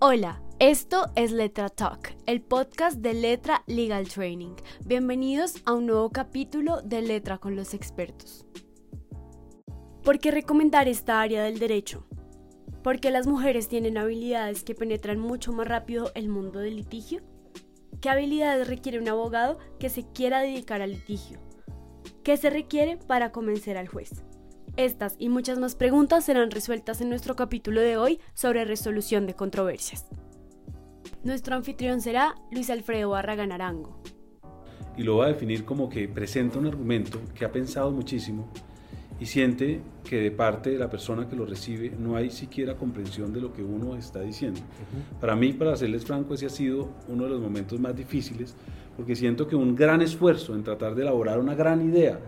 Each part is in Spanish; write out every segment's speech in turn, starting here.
Hola, esto es Letra Talk, el podcast de Letra Legal Training. Bienvenidos a un nuevo capítulo de Letra con los expertos. ¿Por qué recomendar esta área del derecho? Porque las mujeres tienen habilidades que penetran mucho más rápido el mundo del litigio. ¿Qué habilidades requiere un abogado que se quiera dedicar al litigio? ¿Qué se requiere para convencer al juez? Estas y muchas más preguntas serán resueltas en nuestro capítulo de hoy sobre resolución de controversias. Nuestro anfitrión será Luis Alfredo Barragán Arango. Y lo va a definir como que presenta un argumento que ha pensado muchísimo y siente que de parte de la persona que lo recibe no hay siquiera comprensión de lo que uno está diciendo. Para mí, para serles franco, ese ha sido uno de los momentos más difíciles porque siento que un gran esfuerzo en tratar de elaborar una gran idea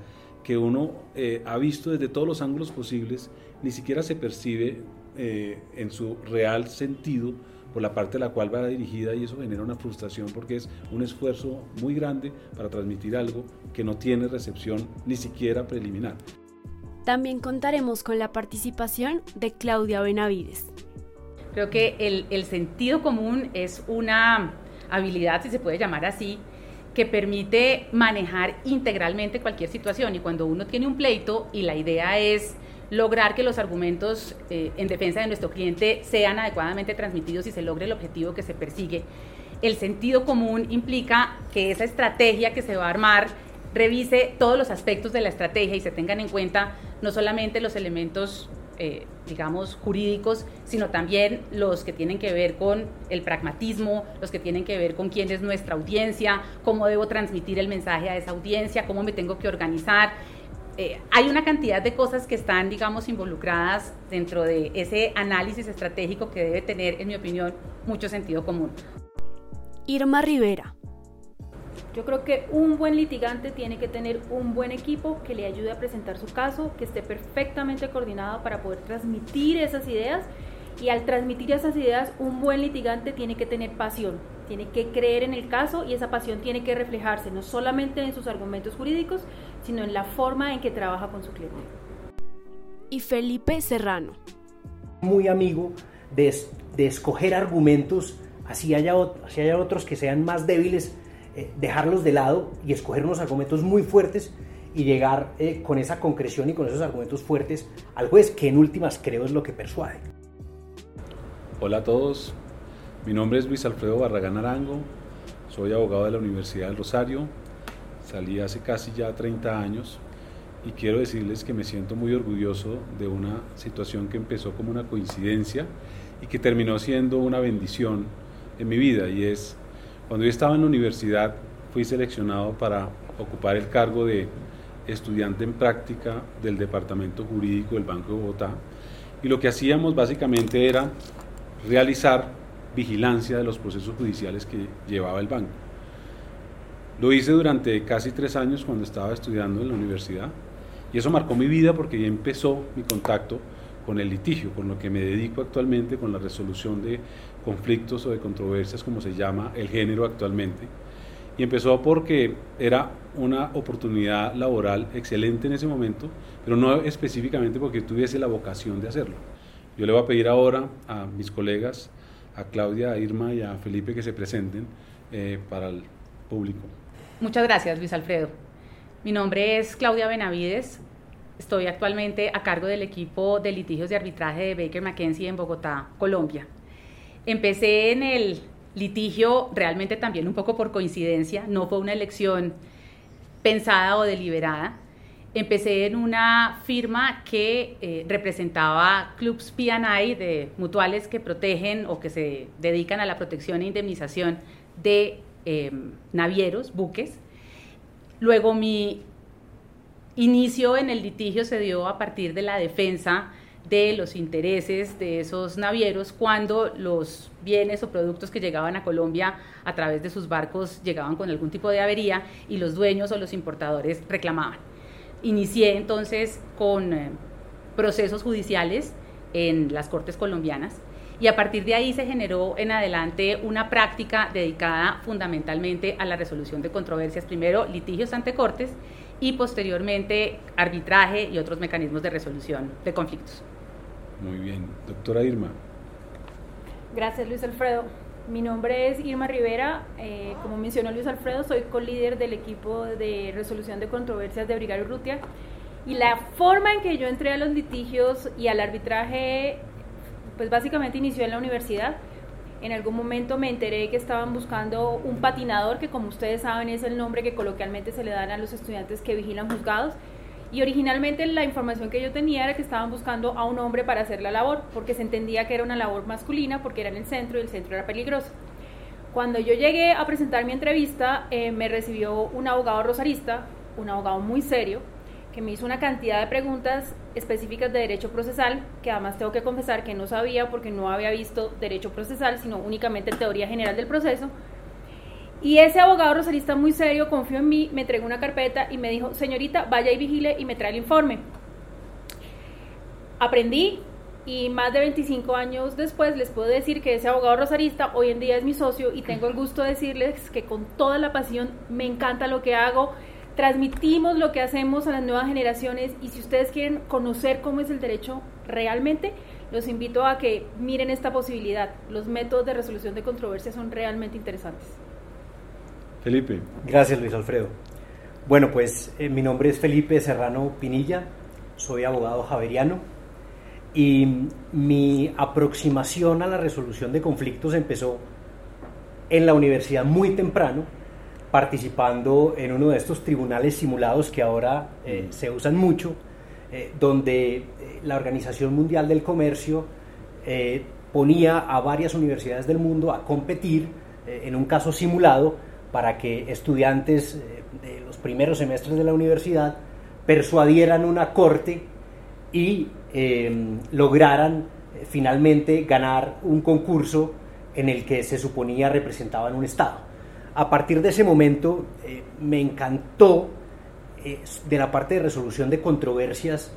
que uno eh, ha visto desde todos los ángulos posibles, ni siquiera se percibe eh, en su real sentido por la parte a la cual va dirigida y eso genera una frustración porque es un esfuerzo muy grande para transmitir algo que no tiene recepción ni siquiera preliminar. También contaremos con la participación de Claudia Benavides. Creo que el, el sentido común es una habilidad, si se puede llamar así, que permite manejar integralmente cualquier situación. Y cuando uno tiene un pleito y la idea es lograr que los argumentos eh, en defensa de nuestro cliente sean adecuadamente transmitidos y se logre el objetivo que se persigue, el sentido común implica que esa estrategia que se va a armar revise todos los aspectos de la estrategia y se tengan en cuenta no solamente los elementos eh, digamos, jurídicos, sino también los que tienen que ver con el pragmatismo, los que tienen que ver con quién es nuestra audiencia, cómo debo transmitir el mensaje a esa audiencia, cómo me tengo que organizar. Eh, hay una cantidad de cosas que están, digamos, involucradas dentro de ese análisis estratégico que debe tener, en mi opinión, mucho sentido común. Irma Rivera, yo creo que un buen litigante tiene que tener un buen equipo que le ayude a presentar su caso, que esté perfectamente coordinado para poder transmitir esas ideas. Y al transmitir esas ideas, un buen litigante tiene que tener pasión, tiene que creer en el caso y esa pasión tiene que reflejarse no solamente en sus argumentos jurídicos, sino en la forma en que trabaja con su cliente. Y Felipe Serrano. Muy amigo de, de escoger argumentos, así haya, así haya otros que sean más débiles eh, dejarlos de lado y escoger unos argumentos muy fuertes y llegar eh, con esa concreción y con esos argumentos fuertes al juez, que en últimas creo es lo que persuade. Hola a todos, mi nombre es Luis Alfredo Barragán Arango, soy abogado de la Universidad del Rosario, salí hace casi ya 30 años y quiero decirles que me siento muy orgulloso de una situación que empezó como una coincidencia y que terminó siendo una bendición en mi vida y es cuando yo estaba en la universidad, fui seleccionado para ocupar el cargo de estudiante en práctica del Departamento Jurídico del Banco de Bogotá. Y lo que hacíamos básicamente era realizar vigilancia de los procesos judiciales que llevaba el banco. Lo hice durante casi tres años cuando estaba estudiando en la universidad y eso marcó mi vida porque ya empezó mi contacto con el litigio, con lo que me dedico actualmente, con la resolución de conflictos o de controversias, como se llama el género actualmente. Y empezó porque era una oportunidad laboral excelente en ese momento, pero no específicamente porque tuviese la vocación de hacerlo. Yo le voy a pedir ahora a mis colegas, a Claudia, a Irma y a Felipe que se presenten eh, para el público. Muchas gracias, Luis Alfredo. Mi nombre es Claudia Benavides, Estoy actualmente a cargo del equipo de litigios de arbitraje de Baker McKenzie en Bogotá, Colombia. Empecé en el litigio realmente también un poco por coincidencia, no fue una elección pensada o deliberada. Empecé en una firma que eh, representaba clubs P&I de mutuales que protegen o que se dedican a la protección e indemnización de em, navieros, buques. Luego mi inicio en el litigio se dio a partir de la defensa de los intereses de esos navieros cuando los bienes o productos que llegaban a Colombia a través de sus barcos llegaban con algún tipo de avería y los dueños o los importadores reclamaban. Inicié entonces con eh, procesos judiciales en las cortes colombianas y a partir de ahí se generó en adelante una práctica dedicada fundamentalmente a la resolución de controversias, primero litigios ante cortes y posteriormente arbitraje y otros mecanismos de resolución de conflictos. Muy bien. Doctora Irma. Gracias, Luis Alfredo. Mi nombre es Irma Rivera. Eh, como mencionó Luis Alfredo, soy co-líder del equipo de resolución de controversias de Brigario Rutia. Y la forma en que yo entré a los litigios y al arbitraje, pues básicamente inició en la universidad. En algún momento me enteré que estaban buscando un patinador, que como ustedes saben es el nombre que coloquialmente se le dan a los estudiantes que vigilan juzgados. Y originalmente la información que yo tenía era que estaban buscando a un hombre para hacer la labor, porque se entendía que era una labor masculina, porque era en el centro y el centro era peligroso. Cuando yo llegué a presentar mi entrevista, eh, me recibió un abogado rosarista, un abogado muy serio, que me hizo una cantidad de preguntas específicas de derecho procesal, que además tengo que confesar que no sabía porque no había visto derecho procesal, sino únicamente teoría general del proceso. Y ese abogado rosalista muy serio confió en mí, me entregó una carpeta y me dijo, señorita, vaya y vigile y me trae el informe. Aprendí y más de 25 años después les puedo decir que ese abogado rosarista hoy en día es mi socio y tengo el gusto de decirles que con toda la pasión me encanta lo que hago, transmitimos lo que hacemos a las nuevas generaciones y si ustedes quieren conocer cómo es el derecho realmente, los invito a que miren esta posibilidad. Los métodos de resolución de controversias son realmente interesantes. Felipe. Gracias, Luis Alfredo. Bueno, pues eh, mi nombre es Felipe Serrano Pinilla, soy abogado javeriano y mi aproximación a la resolución de conflictos empezó en la universidad muy temprano participando en uno de estos tribunales simulados que ahora eh, se usan mucho, eh, donde la Organización Mundial del Comercio ponía a varias universidades del mundo a competir en un caso simulado para que estudiantes de los primeros semestres de la universidad persuadieran una corte y lograran finalmente ganar un concurso en el que se suponía representaban un Estado. A partir de ese momento eh, me encantó eh, de la parte de resolución de controversias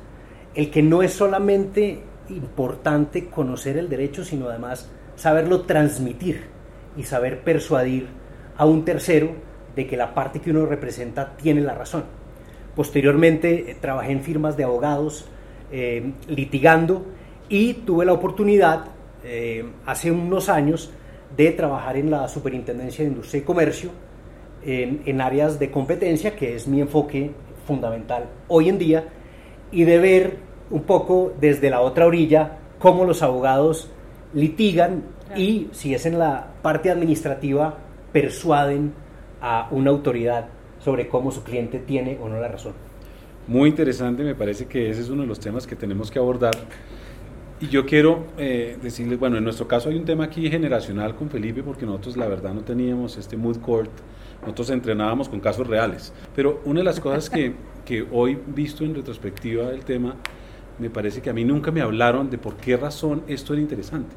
el que no es solamente importante conocer el derecho, sino además saberlo transmitir y saber persuadir a un tercero de que la parte que uno representa tiene la razón. Posteriormente eh, trabajé en firmas de abogados litigando y tuve la oportunidad hace unos años de trabajar en la Superintendencia de Industria y Comercio en, áreas de competencia, que es mi enfoque fundamental hoy en día, y de ver un poco desde la otra orilla cómo los abogados litigan y si es en la parte administrativa persuaden a una autoridad sobre cómo su cliente tiene o no la razón. Muy interesante, me parece que ese es uno de los temas que tenemos que abordar y yo quiero eh, decirles, bueno, en nuestro caso hay un tema aquí generacional con Felipe, porque nosotros la verdad no teníamos este mood court, nosotros entrenábamos con casos reales. Pero una de las cosas que, que hoy, visto en retrospectiva del tema, me parece que a mí nunca me hablaron de por qué razón esto era interesante.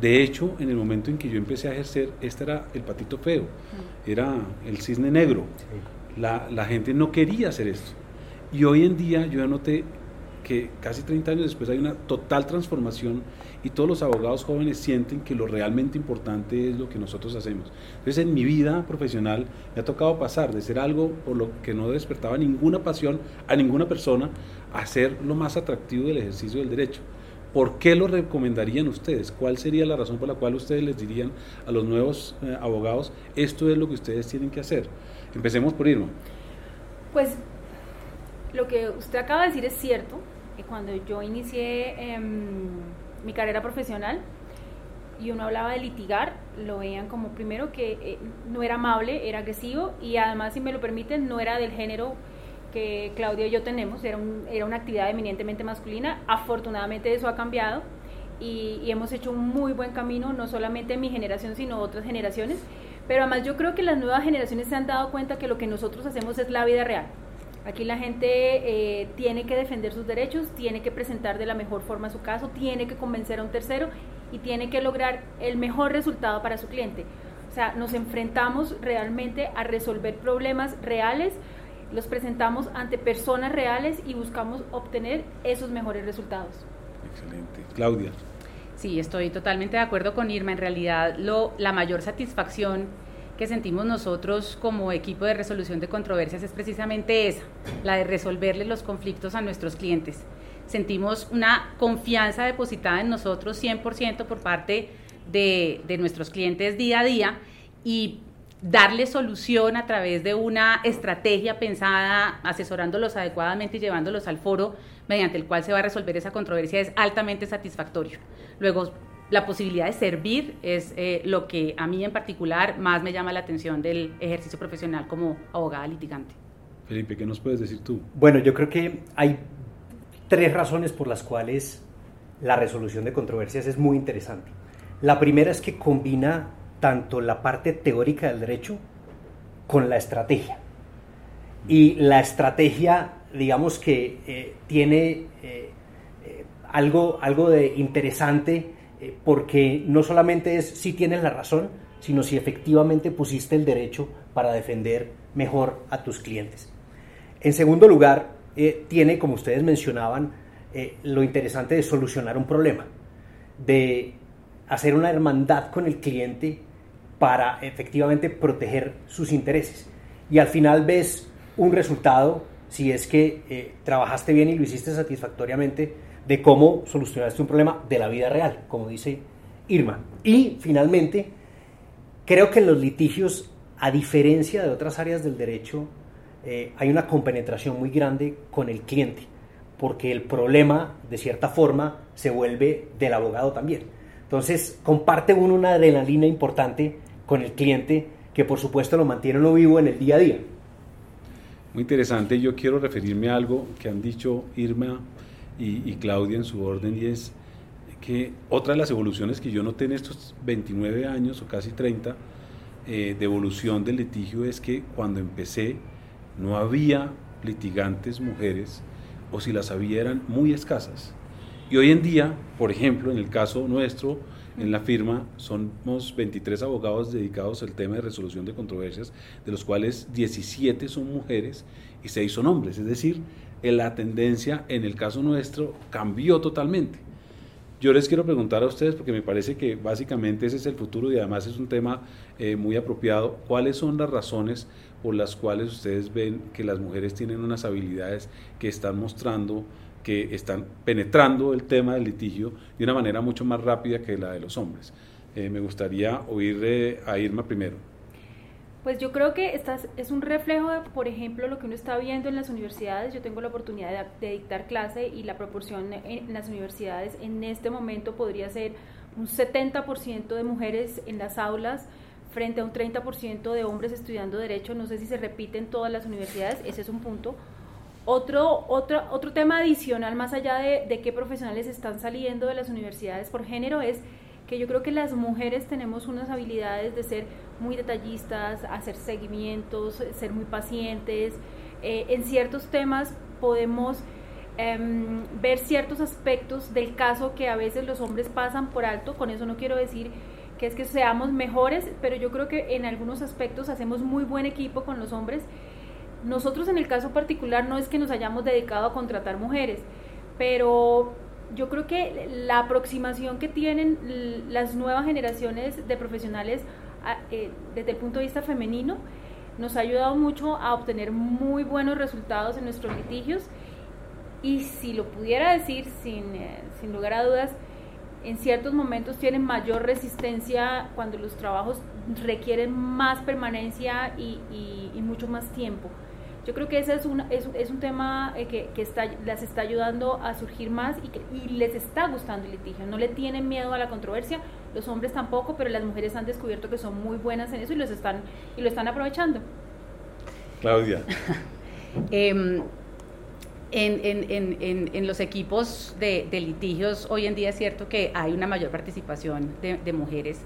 De hecho, en el momento en que yo empecé a ejercer, este era el patito feo, era el cisne negro. La, la gente no quería hacer esto. Y hoy en día yo noté que casi 30 años después hay una total transformación y todos los abogados jóvenes sienten que lo realmente importante es lo que nosotros hacemos. Entonces en mi vida profesional me ha tocado pasar de ser algo por lo que no despertaba ninguna pasión a ninguna persona a ser lo más atractivo del ejercicio del derecho. ¿Por qué lo recomendarían ustedes? ¿Cuál sería la razón por la cual ustedes les dirían a los nuevos eh, abogados, esto es lo que ustedes tienen que hacer? Empecemos por Irma. Pues lo que usted acaba de decir es cierto cuando yo inicié em, mi carrera profesional y uno hablaba de litigar, lo veían como primero que eh, no era amable, era agresivo y además, si me lo permiten, no era del género que Claudia y yo tenemos, era, era una actividad eminentemente masculina. Afortunadamente eso ha cambiado y, hemos hecho un muy buen camino, no solamente en mi generación, sino otras generaciones. Pero además yo creo que las nuevas generaciones se han dado cuenta que lo que nosotros hacemos es la vida real Aquí la gente eh, tiene que defender sus derechos, tiene que presentar de la mejor forma su caso, tiene que convencer a un tercero y tiene que lograr el mejor resultado para su cliente. O sea, nos enfrentamos realmente a resolver problemas reales, los presentamos ante personas reales y buscamos obtener esos mejores resultados. Excelente. Claudia. Sí, estoy totalmente de acuerdo con Irma. En realidad, lo, la mayor satisfacción que sentimos nosotros como equipo de resolución de controversias es precisamente esa, la de resolverle los conflictos a nuestros clientes. Sentimos una confianza depositada en nosotros 100% por parte de, de nuestros clientes día a día y darle solución a través de una estrategia pensada, asesorándolos adecuadamente y llevándolos al foro mediante el cual se va a resolver esa controversia es altamente satisfactorio. Luego, la posibilidad de servir es eh, lo que a mí en particular más me llama la atención del ejercicio profesional como abogada litigante. Felipe, ¿qué nos puedes decir tú? Bueno, yo creo que hay tres razones por las cuales la resolución de controversias es muy interesante. La primera es que combina tanto la parte teórica del derecho con la estrategia. Y la estrategia, digamos que eh, tiene eh, eh, algo, algo de interesante porque no solamente es si tienes la razón, sino si efectivamente pusiste el derecho para defender mejor a tus clientes. En segundo lugar, tiene, como ustedes mencionaban, lo interesante de solucionar un problema, de hacer una hermandad con el cliente para efectivamente proteger sus intereses. Y al final ves un resultado, si es que eh, trabajaste bien y lo hiciste satisfactoriamente, de cómo solucionaste un problema de la vida real, como dice Irma. Y finalmente, creo que en los litigios, a diferencia de otras áreas del derecho, eh, hay una compenetración muy grande con el cliente, porque el problema, de cierta forma, se vuelve del abogado también. Entonces, comparte uno una adrenalina importante con el cliente que por supuesto lo mantiene uno vivo en el día a día. Muy interesante, yo quiero referirme a algo que han dicho Irma y, Claudia en su orden y es que otra de las evoluciones que yo noté en estos 29 años o casi 30 eh, de evolución del litigio es que cuando empecé no había litigantes mujeres o si las había eran muy escasas. Y hoy en día, por ejemplo, en el caso nuestro, en la firma somos 23 abogados dedicados al tema de resolución de controversias, de los cuales 17 son mujeres y 6 son hombres. Es decir, la tendencia en el caso nuestro cambió totalmente. Yo les quiero preguntar a ustedes, porque me parece que básicamente ese es el futuro y además es un tema eh, muy apropiado, ¿cuáles son las razones por las cuales ustedes ven que las mujeres tienen unas habilidades que están mostrando que están penetrando el tema del litigio de una manera mucho más rápida que la de los hombres. Eh, me gustaría oír a Irma primero. Pues yo creo que esta es un reflejo de, por ejemplo, lo que uno está viendo en las universidades. Yo tengo la oportunidad de, dictar clase y la proporción en las universidades en este momento podría ser un 70% de mujeres en las aulas frente a un 30% de hombres estudiando derecho. No sé si se repite en todas las universidades, ese es un punto. Otro, otro, otro tema adicional, más allá de, de qué profesionales están saliendo de las universidades por género, es que yo creo que las mujeres tenemos unas habilidades de ser muy detallistas, hacer seguimientos, ser muy pacientes. Eh, en ciertos temas podemos em, ver ciertos aspectos del caso que a veces los hombres pasan por alto. Con eso no quiero decir que es que seamos mejores, pero yo creo que en algunos aspectos hacemos muy buen equipo con los hombres nosotros en el caso particular no es que nos hayamos dedicado a contratar mujeres, pero yo creo que la aproximación que tienen las nuevas generaciones de profesionales eh, desde el punto de vista femenino nos ha ayudado mucho a obtener muy buenos resultados en nuestros litigios y si lo pudiera decir sin, eh, sin lugar a dudas, en ciertos momentos tienen mayor resistencia cuando los trabajos requieren más permanencia y, y mucho más tiempo. Yo creo que ese es un, es, es un tema eh, que, que está, las está ayudando a surgir más y, que, y les está gustando el litigio. No le tienen miedo a la controversia, los hombres tampoco, pero las mujeres han descubierto que son muy buenas en eso y, los están, y lo están aprovechando. Claudia. Em, en, en, en, en, los equipos de, de, litigios hoy en día es cierto que hay una mayor participación de, de mujeres.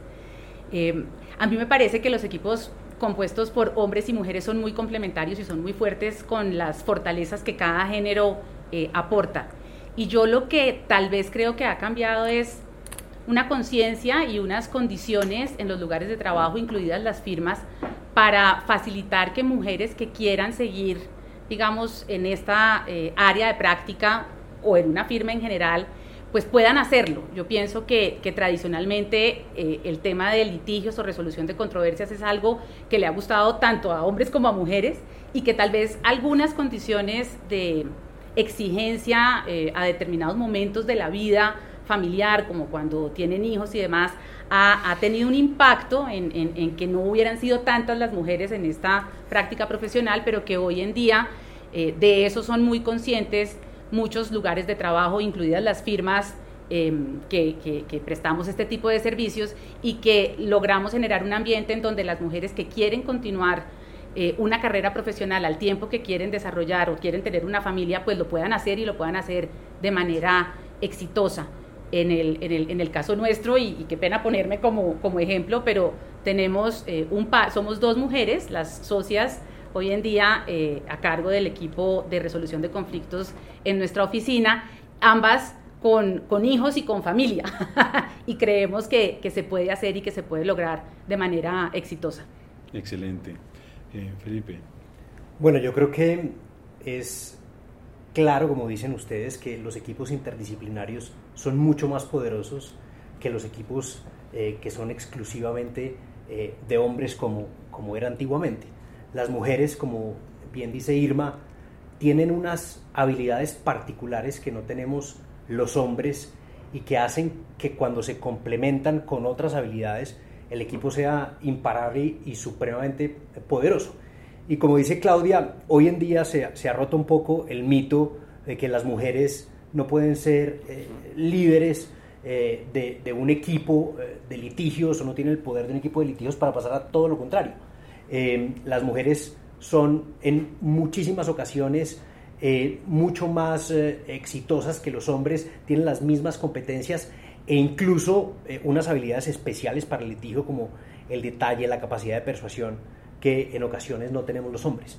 Eh, a mí me parece que los equipos compuestos por hombres y mujeres son muy complementarios y son muy fuertes con las fortalezas que cada género eh, aporta. Y yo lo que tal vez creo que ha cambiado es una conciencia y unas condiciones en los lugares de trabajo, incluidas las firmas, para facilitar que mujeres que quieran seguir, digamos, en esta eh, área de práctica o en una firma en general, pues puedan hacerlo. Yo pienso que, tradicionalmente eh, el tema de litigios o resolución de controversias es algo que le ha gustado tanto a hombres como a mujeres y que tal vez algunas condiciones de exigencia eh, a determinados momentos de la vida familiar, como cuando tienen hijos y demás, ha, tenido un impacto en, en, que no hubieran sido tantas las mujeres en esta práctica profesional, pero que hoy en día eh, de eso son muy conscientes muchos lugares de trabajo, incluidas las firmas em, que, que, prestamos este tipo de servicios y que logramos generar un ambiente en donde las mujeres que quieren continuar eh, una carrera profesional al tiempo que quieren desarrollar o quieren tener una familia, pues lo puedan hacer y lo puedan hacer de manera exitosa. En el, en el, en el caso nuestro, y, qué pena ponerme como, como ejemplo, pero tenemos eh, un par, somos dos mujeres, las socias hoy en día eh, a cargo del equipo de resolución de conflictos en nuestra oficina, ambas con, con hijos y con familia, y creemos que, que, se puede hacer y que se puede lograr de manera exitosa. Excelente. Eh, Felipe. Bueno, yo creo que es claro, como dicen ustedes, que los equipos interdisciplinarios son mucho más poderosos que los equipos eh, que son exclusivamente de hombres como, como era antiguamente las mujeres, como bien dice Irma, tienen unas habilidades particulares que no tenemos los hombres y que hacen que cuando se complementan con otras habilidades el equipo sea imparable y supremamente poderoso. Y como dice Claudia, hoy en día se, ha roto un poco el mito de que las mujeres no pueden ser eh, líderes eh, de, de, un equipo eh, de litigios o no tienen el poder de un equipo de litigios para pasar a todo lo contrario las mujeres son en muchísimas ocasiones eh, mucho más eh, exitosas que los hombres, tienen las mismas competencias e incluso unas habilidades especiales para el litigio como el detalle, la capacidad de persuasión que en ocasiones no tenemos los hombres.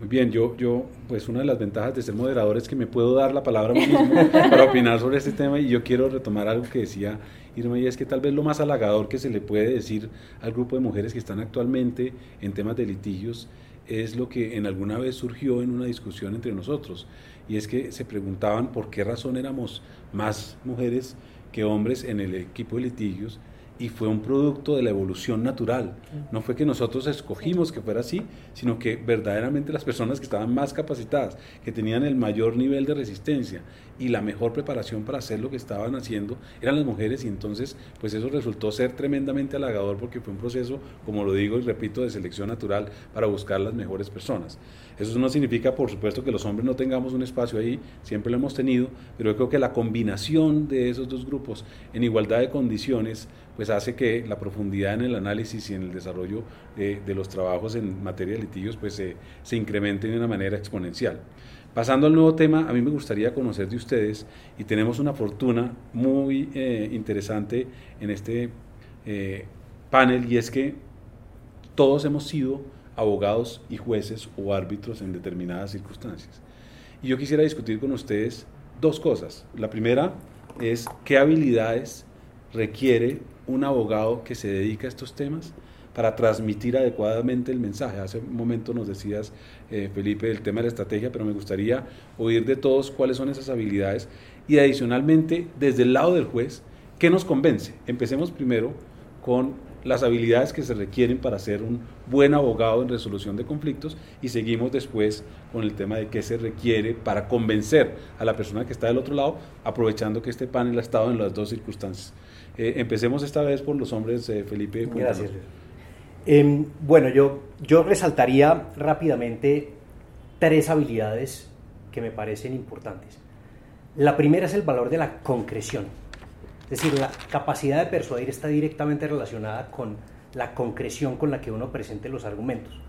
Muy bien, yo, yo, pues una de las ventajas de ser moderador es que me puedo dar la palabra mismo para opinar sobre este tema y yo quiero retomar algo que decía Irma y es que tal vez lo más halagador que se le puede decir al grupo de mujeres que están actualmente en temas de litigios es lo que en alguna vez surgió en una discusión entre nosotros y es que se preguntaban por qué razón éramos más mujeres que hombres en el equipo de litigios y fue un producto de la evolución natural. No fue que nosotros escogimos que fuera así, sino que verdaderamente las personas que estaban más capacitadas, que tenían el mayor nivel de resistencia y la mejor preparación para hacer lo que estaban haciendo, eran las mujeres y entonces pues eso resultó ser tremendamente halagador porque fue un proceso, como lo digo y repito, de selección natural para buscar las mejores personas. Eso no significa, por supuesto, que los hombres no tengamos un espacio ahí, siempre lo hemos tenido, pero yo creo que la combinación de esos dos grupos en igualdad de condiciones pues hace que la profundidad en el análisis y en el desarrollo de los trabajos en materia de litigios pues se incremente de una manera exponencial. Pasando al nuevo tema, a mí me gustaría conocer de ustedes y tenemos una fortuna muy eh, interesante en este eh, panel y es que todos hemos sido abogados y jueces o árbitros en determinadas circunstancias. Y yo quisiera discutir con ustedes dos cosas. La primera es qué habilidades requiere un abogado que se dedica a estos temas para transmitir adecuadamente el mensaje. Hace un momento nos decías, eh, Felipe, del tema de la estrategia, pero me gustaría oír de todos cuáles son esas habilidades y adicionalmente, desde el lado del juez, ¿qué nos convence? Empecemos primero con las habilidades que se requieren para ser un buen abogado en resolución de conflictos y seguimos después con el tema de qué se requiere para convencer a la persona que está del otro lado, aprovechando que este panel ha estado en las dos circunstancias. Eh, empecemos esta vez por los hombres, eh, Felipe. Gracias. Em, bueno, yo, yo resaltaría rápidamente tres habilidades que me parecen importantes. La primera es el valor de la concreción. Es decir, la capacidad de persuadir está directamente relacionada con la concreción con la que uno presente los argumentos.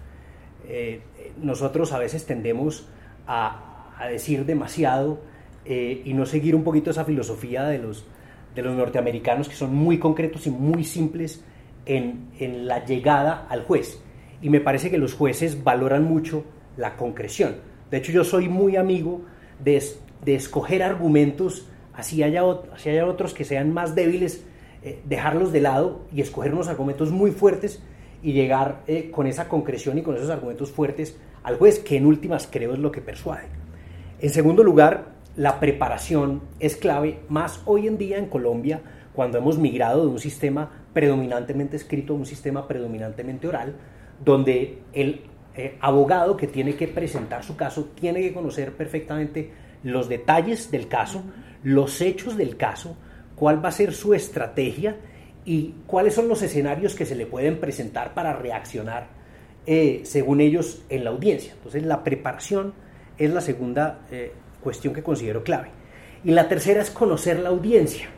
Eh, nosotros a veces tendemos a, a decir demasiado y no seguir un poquito esa filosofía de los, de los norteamericanos que son muy concretos y muy simples en, en, la llegada al juez. Y me parece que los jueces valoran mucho la concreción. De hecho, yo soy muy amigo de, de escoger argumentos, así haya, así haya otros que sean más débiles, eh, dejarlos de lado y escoger unos argumentos muy fuertes y llegar eh, con esa concreción y con esos argumentos fuertes al juez, que en últimas creo es lo que persuade. En segundo lugar, la preparación es clave, más hoy en día en Colombia, cuando hemos migrado de un sistema predominantemente escrito un sistema predominantemente oral, donde el eh, abogado que tiene que presentar su caso tiene que conocer perfectamente los detalles del caso, los hechos del caso, cuál va a ser su estrategia y cuáles son los escenarios que se le pueden presentar para reaccionar eh, según ellos en la audiencia. Entonces la preparación es la segunda eh, cuestión que considero clave. Y la tercera es conocer la audiencia,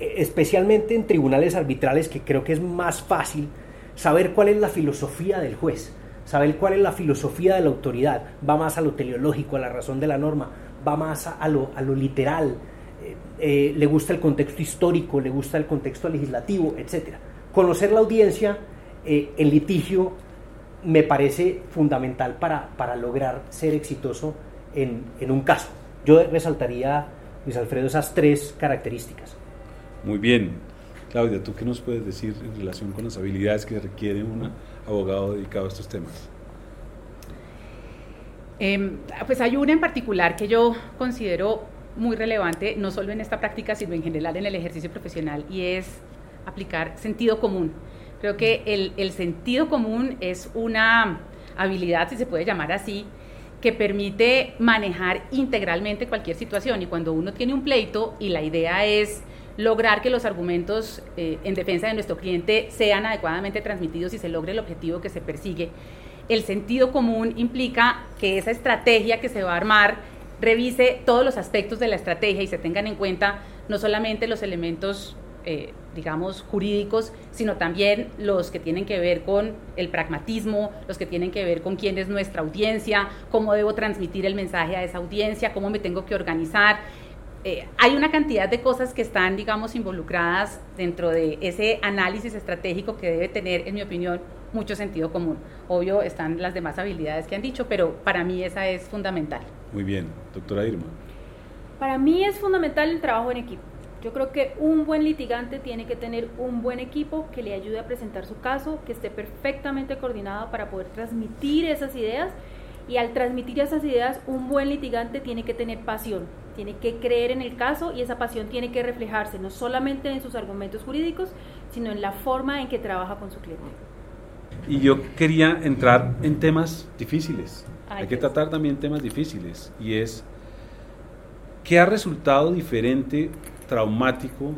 especialmente en tribunales arbitrales que creo que es más fácil saber cuál es la filosofía del juez, saber cuál es la filosofía de la autoridad, va más a lo teleológico, a la razón de la norma, va más a, lo, a lo, literal, eh, eh, le gusta el contexto histórico, le gusta el contexto legislativo, etc. Conocer la audiencia eh, en litigio me parece fundamental para, para lograr ser exitoso en, en, un caso. Yo resaltaría, Luis Alfredo, esas tres características. Muy bien. Claudia, ¿tú qué nos puedes decir en relación con las habilidades que requiere un abogado dedicado a estos temas? Em, pues hay una en particular que yo considero muy relevante, no solo en esta práctica, sino en general en el ejercicio profesional, y es aplicar sentido común. Creo que el, el sentido común es una habilidad, si se puede llamar así, que permite manejar integralmente cualquier situación. Y cuando uno tiene un pleito y la idea es lograr que los argumentos eh, en defensa de nuestro cliente sean adecuadamente transmitidos y se logre el objetivo que se persigue, el sentido común implica que esa estrategia que se va a armar revise todos los aspectos de la estrategia y se tengan en cuenta no solamente los elementos, eh, digamos, jurídicos, sino también los que tienen que ver con el pragmatismo, los que tienen que ver con quién es nuestra audiencia, cómo debo transmitir el mensaje a esa audiencia, cómo me tengo que organizar. Eh, hay una cantidad de cosas que están, digamos, involucradas dentro de ese análisis estratégico que debe tener, en mi opinión, mucho sentido común. Obvio, están las demás habilidades que han dicho, pero para mí esa es fundamental. Muy bien, doctora Irma. Para mí es fundamental el trabajo en equipo. Yo creo que un buen litigante tiene que tener un buen equipo que le ayude a presentar su caso, que esté perfectamente coordinado para poder transmitir esas ideas. Y al transmitir esas ideas, un buen litigante tiene que tener pasión, tiene que creer en el caso y esa pasión tiene que reflejarse no solamente en sus argumentos jurídicos, sino en la forma en que trabaja con su cliente. Y yo quería entrar en temas difíciles. Hay que tratar también temas difíciles. Y es, ¿qué ha resultado diferente, traumático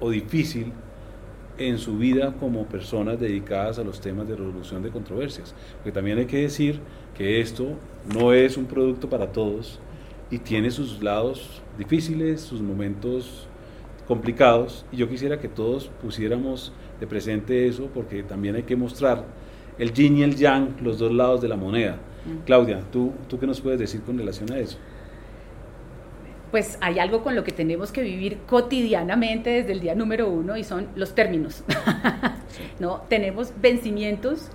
o difícil en su vida como personas dedicadas a los temas de resolución de controversias? Porque también hay que decir que esto no es un producto para todos y tiene sus lados difíciles, sus momentos complicados. Y yo quisiera que todos pusiéramos de presente eso, porque también hay que mostrar el yin y el yang, los dos lados de la moneda. Mm. Claudia, ¿tú, ¿tú qué nos puedes decir con relación a eso? Pues hay algo con lo que tenemos que vivir cotidianamente desde el día número uno y son los términos. ¿no? Tenemos vencimientos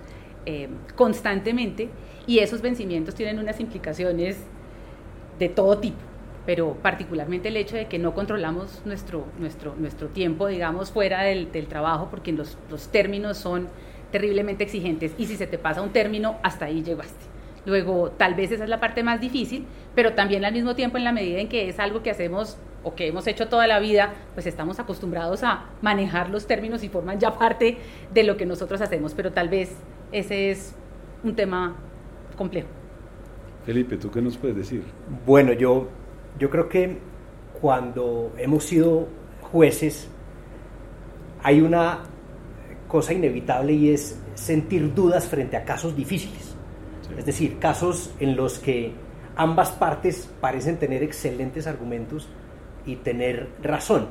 eh, constantemente y esos vencimientos tienen unas implicaciones de todo tipo pero particularmente el hecho de que no controlamos nuestro, nuestro, nuestro tiempo, digamos, fuera del, del trabajo, porque los, los, términos son terriblemente exigentes y si se te pasa un término, hasta ahí llegaste. Luego, tal vez esa es la parte más difícil, pero también al mismo tiempo en la medida en que es algo que hacemos o que hemos hecho toda la vida, pues estamos acostumbrados a manejar los términos y forman ya parte de lo que nosotros hacemos, pero tal vez ese es un tema complejo. Felipe, ¿tú qué nos puedes decir? Bueno, yo yo creo que cuando hemos sido jueces hay una cosa inevitable y es sentir dudas frente a casos difíciles. Es decir, casos en los que ambas partes parecen tener excelentes argumentos y tener razón.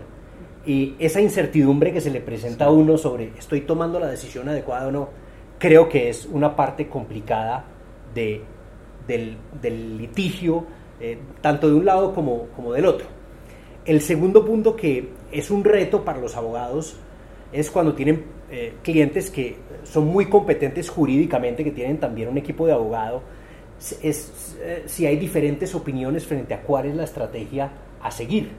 Y esa incertidumbre que se le presenta a uno sobre estoy tomando la decisión adecuada o no, creo que es una parte complicada de, del, litigio eh, tanto de un lado como, como del otro. El segundo punto que es un reto para los abogados es cuando tienen eh, clientes que son muy competentes jurídicamente, que tienen también un equipo de abogado, es, eh, si hay diferentes opiniones frente a cuál es la estrategia a seguir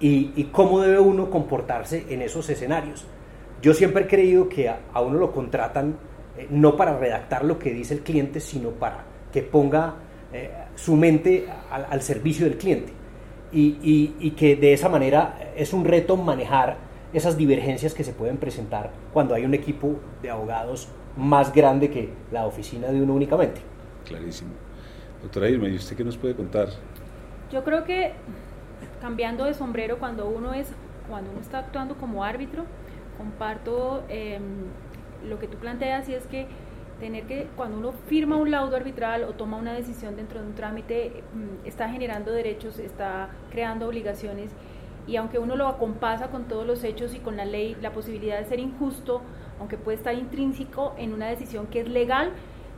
y, cómo debe uno comportarse en esos escenarios. Yo siempre he creído que a, uno lo contratan no para redactar lo que dice el cliente, sino para que ponga eh, su mente al, servicio del cliente. Y, que de esa manera es un reto manejar esas divergencias que se pueden presentar cuando hay un equipo de abogados más grande que la oficina de uno únicamente. Clarísimo. Doctora Irma, ¿y usted qué nos puede contar? Yo creo que cambiando de sombrero cuando uno es, cuando uno está actuando como árbitro, comparto em, lo que tú planteas y es que tener que cuando uno firma un laudo arbitral o toma una decisión dentro de un trámite mm, está generando derechos, está creando obligaciones y aunque uno lo acompasa con todos los hechos y con la ley, la posibilidad de ser injusto, aunque puede estar intrínseco en una decisión que es legal,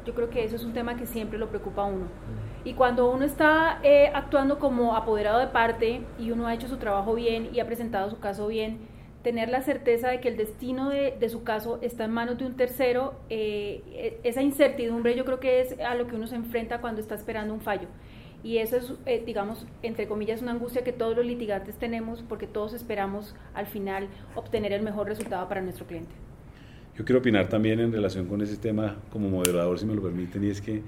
yo creo que eso es un tema que siempre lo preocupa a uno. Y cuando uno está eh, actuando como apoderado de parte y uno ha hecho su trabajo bien y ha presentado su caso bien, tener la certeza de que el destino de, de su caso está en manos de un tercero, eh, e, esa incertidumbre yo creo que es a lo que uno se enfrenta cuando está esperando un fallo. Y eso es, eh, digamos, entre comillas, una angustia que todos los litigantes tenemos porque todos esperamos al final obtener el mejor resultado para nuestro cliente. Yo quiero opinar también en relación con ese tema como moderador, si me lo permiten, y es que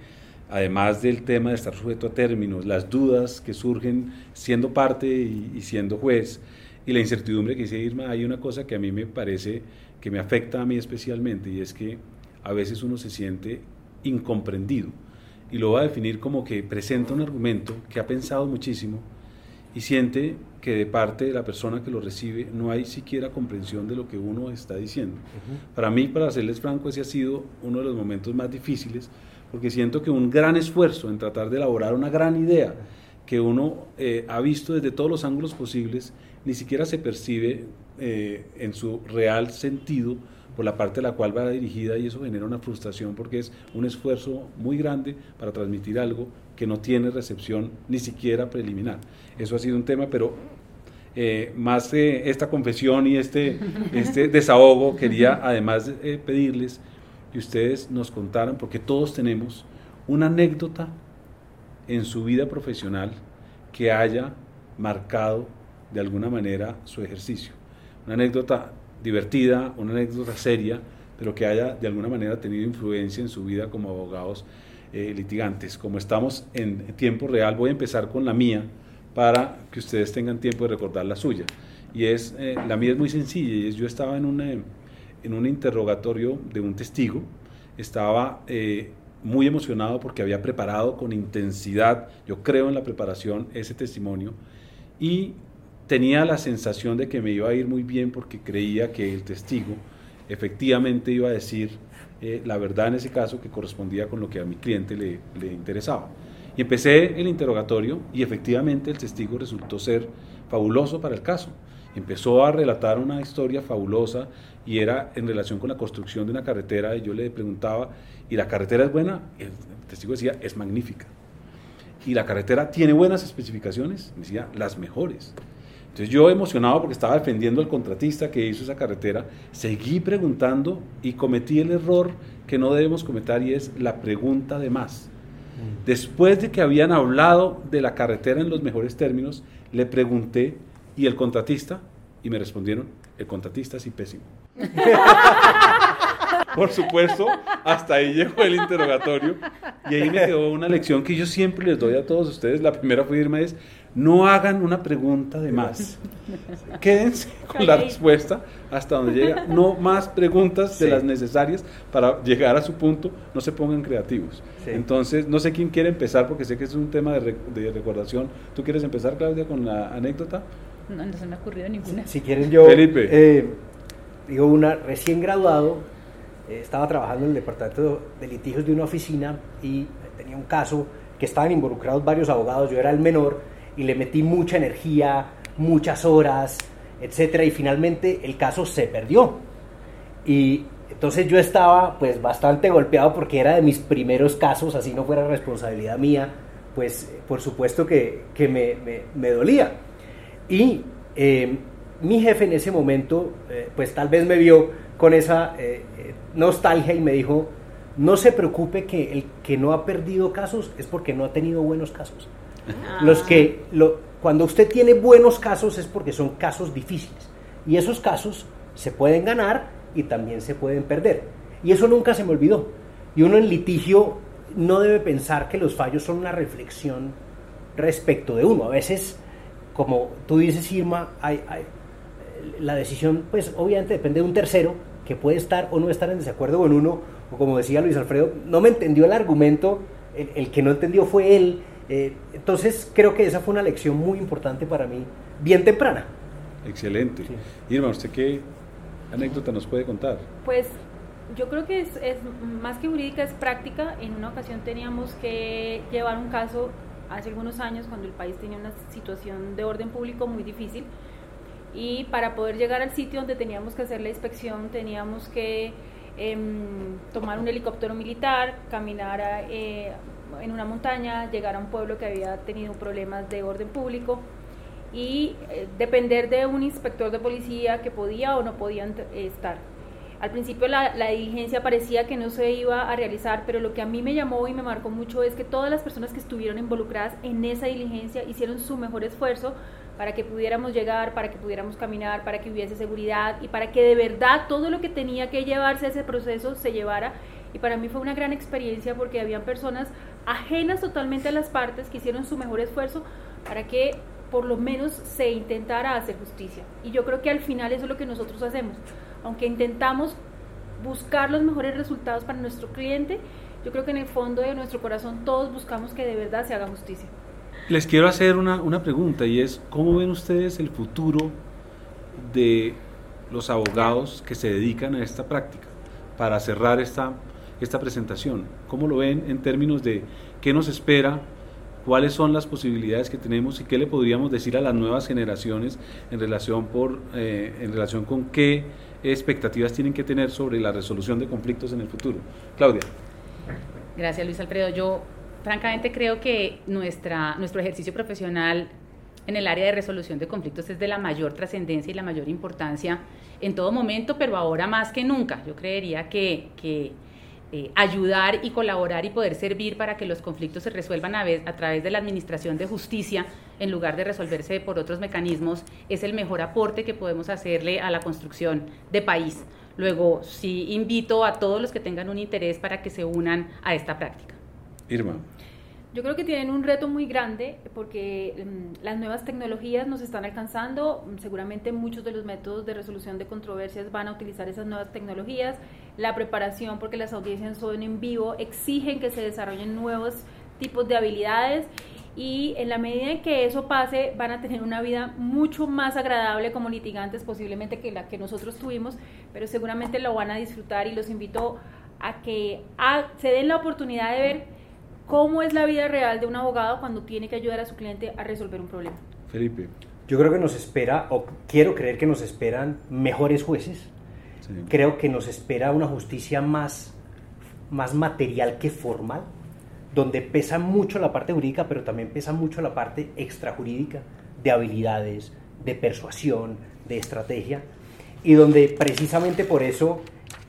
además del tema de estar sujeto a términos, las dudas que surgen siendo parte y, siendo juez, y la incertidumbre que dice Irma, hay una cosa que a mí me parece que me afecta a mí especialmente, y es que a veces uno se siente incomprendido, y lo va a definir como que presenta un argumento que ha pensado muchísimo, y siente que de parte de la persona que lo recibe no hay siquiera comprensión de lo que uno está diciendo. Para mí, para serles franco, ese ha sido uno de los momentos más difíciles, porque siento que un gran esfuerzo en tratar de elaborar una gran idea que uno eh, ha visto desde todos los ángulos posibles, ni siquiera se percibe eh, en su real sentido por la parte a la cual va dirigida y eso genera una frustración porque es un esfuerzo muy grande para transmitir algo que no tiene recepción ni siquiera preliminar. Eso ha sido un tema, pero eh, más esta confesión y este, este desahogo, quería además eh, pedirles que ustedes nos contaran, porque todos tenemos una anécdota en su vida profesional que haya marcado de alguna manera su ejercicio. Una anécdota divertida, una anécdota seria, pero que haya de alguna manera tenido influencia en su vida como abogados eh, litigantes. Como estamos en tiempo real, voy a empezar con la mía para que ustedes tengan tiempo de recordar la suya. Y es, eh, la mía es muy sencilla, y es yo estaba en, una, en un interrogatorio de un testigo, estaba eh, muy emocionado porque había preparado con intensidad, yo creo en la preparación, ese testimonio, y tenía la sensación de que me iba a ir muy bien porque creía que el testigo efectivamente iba a decir eh, la verdad en ese caso que correspondía con lo que a mi cliente le, le interesaba. Y empecé el interrogatorio y efectivamente el testigo resultó ser fabuloso para el caso. Empezó a relatar una historia fabulosa y era en relación con la construcción de una carretera y yo le preguntaba, ¿y la carretera es buena? El testigo decía, es magnífica. ¿Y la carretera tiene buenas especificaciones? Me decía, las mejores. Entonces yo emocionado porque estaba defendiendo al contratista que hizo esa carretera, seguí preguntando y cometí el error que no debemos cometer y es la pregunta de más. Mm. Después de que habían hablado de la carretera en los mejores términos, le pregunté y el contratista, y me respondieron, el contratista es pésimo. Por supuesto, hasta ahí llegó el interrogatorio y ahí me quedó una lección que yo siempre les doy a todos ustedes. La primera fue irme es, no hagan una pregunta de más. Quédense con la respuesta hasta donde llega. No más preguntas de las necesarias para llegar a su punto. No se pongan creativos. Entonces, no sé quién quiere empezar porque sé que es un tema de, recordación. ¿Tú quieres empezar, Claudia, con la anécdota? No, no se me ha ocurrido ninguna. Si quieren yo... Felipe. Eh, digo, una recién graduado, estaba trabajando en el departamento de litigios de una oficina y tenía un caso que estaban involucrados varios abogados. Yo era el menor y le metí mucha energía, muchas horas, etcétera, y finalmente el caso se perdió. Y entonces yo estaba pues bastante golpeado porque era de mis primeros casos, así no fuera responsabilidad mía, pues por supuesto que, que me, me, dolía. Y eh, mi jefe en ese momento, eh, pues tal vez me vio con esa eh, nostalgia y me dijo, no se preocupe que el que no ha perdido casos es porque no ha tenido buenos casos. Los que, lo, cuando usted tiene buenos casos es porque son casos difíciles. Y esos casos se pueden ganar y también se pueden perder. Y eso nunca se me olvidó. Y uno en litigio no debe pensar que los fallos son una reflexión respecto de uno. A veces, como tú dices, Irma, hay, la decisión, pues obviamente depende de un tercero que puede estar o no estar en desacuerdo con uno, o como decía Luis Alfredo, no me entendió el argumento, el que no entendió fue él, Eh, entonces creo que esa fue una lección muy importante para mí, bien temprana. Excelente. Irma, ¿usted qué anécdota nos puede contar? Pues yo creo que es, es, más que jurídica, es práctica. En una ocasión teníamos que llevar un caso hace algunos años cuando el país tenía una situación de orden público muy difícil y para poder llegar al sitio donde teníamos que hacer la inspección teníamos que em, tomar un helicóptero militar, caminar eh, en una montaña, llegar a un pueblo que había tenido problemas de orden público y eh, depender de un inspector de policía que podía o no podía estar. Al principio la, la, diligencia parecía que no se iba a realizar, pero lo que a mí me llamó y me marcó mucho es que todas las personas que estuvieron involucradas en esa diligencia hicieron su mejor esfuerzo para que pudiéramos llegar, para que pudiéramos caminar, para que hubiese seguridad y para que de verdad todo lo que tenía que llevarse a ese proceso se llevara. Y para mí fue una gran experiencia porque habían personas ajenas totalmente a las partes que hicieron su mejor esfuerzo para que por lo menos se intentara hacer justicia. Y yo creo que al final eso es lo que nosotros hacemos. Aunque intentamos buscar los mejores resultados para nuestro cliente, yo creo que en el fondo de nuestro corazón todos buscamos que de verdad se haga justicia. Les quiero hacer una, una pregunta y es, ¿cómo ven ustedes el futuro de los abogados que se dedican a esta práctica? Para cerrar esta, esta presentación, ¿cómo lo ven en términos de qué nos espera, cuáles son las posibilidades que tenemos y qué le podríamos decir a las nuevas generaciones en relación, por, eh, en relación con qué expectativas tienen que tener sobre la resolución de conflictos en el futuro? Claudia. Gracias, Luis Alfredo. Yo francamente creo que nuestro ejercicio profesional en el área de resolución de conflictos es de la mayor trascendencia y la mayor importancia en todo momento, pero ahora más que nunca. Yo creería que, eh, ayudar y colaborar y poder servir para que los conflictos se resuelvan a, a través de la administración de justicia en lugar de resolverse por otros mecanismos es el mejor aporte que podemos hacerle a la construcción de país. Luego, sí invito a todos los que tengan un interés para que se unan a esta práctica. Irma. Yo creo que tienen un reto muy grande porque um, las nuevas tecnologías nos están alcanzando. Seguramente muchos de los métodos de resolución de controversias van a utilizar esas nuevas tecnologías. La preparación, porque las audiencias son en vivo, exigen que se desarrollen nuevos tipos de habilidades y en la medida en que eso pase van a tener una vida mucho más agradable como litigantes posiblemente que la que nosotros tuvimos, pero seguramente lo van a disfrutar y los invito a que a, se den la oportunidad de ver cómo es la vida real de un abogado cuando tiene que ayudar a su cliente a resolver un problema. Felipe. Yo creo que nos espera, o quiero creer que nos esperan mejores jueces. Sí. Creo que nos espera una justicia más, más material que formal, donde pesa mucho la parte jurídica, pero también pesa mucho la parte extrajurídica de habilidades, de persuasión, de estrategia, y donde precisamente por eso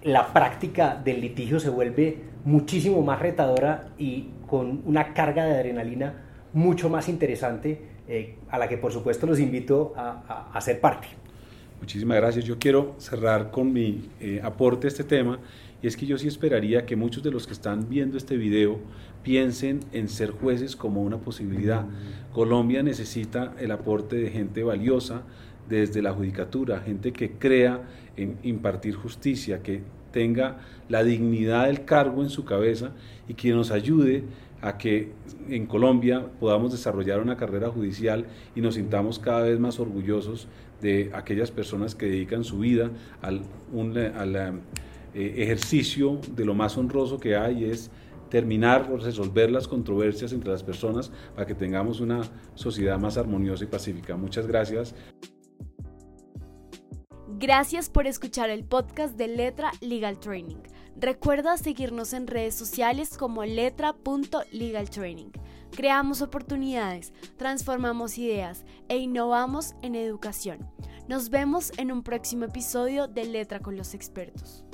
la práctica del litigio se vuelve muchísimo más retadora y con una carga de adrenalina mucho más interesante eh, a la que por supuesto los invito a, a, a, ser parte. Muchísimas gracias. Yo quiero cerrar con mi eh, aporte a este tema y es que yo sí esperaría que muchos de los que están viendo este video piensen en ser jueces como una posibilidad. Colombia necesita el aporte de gente valiosa desde la judicatura, gente que crea en impartir justicia, que tenga la dignidad del cargo en su cabeza y que nos ayude a que en Colombia podamos desarrollar una carrera judicial y nos sintamos cada vez más orgullosos de aquellas personas que dedican su vida al, un, al eh, ejercicio de lo más honroso que hay, es terminar o resolver las controversias entre las personas para que tengamos una sociedad más armoniosa y pacífica. Muchas gracias. Gracias por escuchar el podcast de Letra Legal Training. Recuerda seguirnos en redes sociales como letra.legaltraining. Creamos oportunidades, transformamos ideas e innovamos en educación. Nos vemos en un próximo episodio de Letra con los expertos.